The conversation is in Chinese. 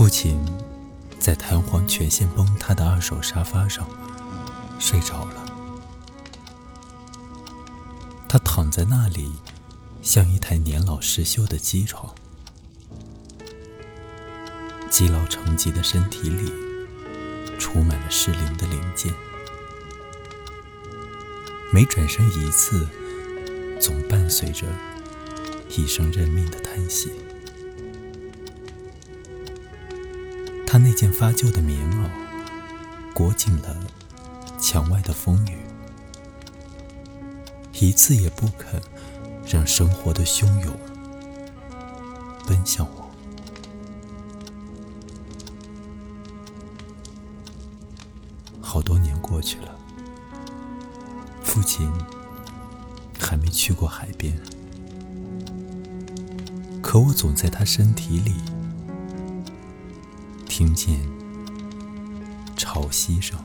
父亲在弹簧全线崩塌的二手沙发上睡着了。他躺在那里，像一台年老失修的机床。积劳成疾的身体里，储满了失灵的零件。每转身一次，总伴随着一声认命的叹息。他那件发旧的棉袄，裹紧了墙外的风雨，一次也不肯让生活的汹涌奔向我。好多年过去了，父亲还没去过海边，可我总在他身体里。听见潮汐声。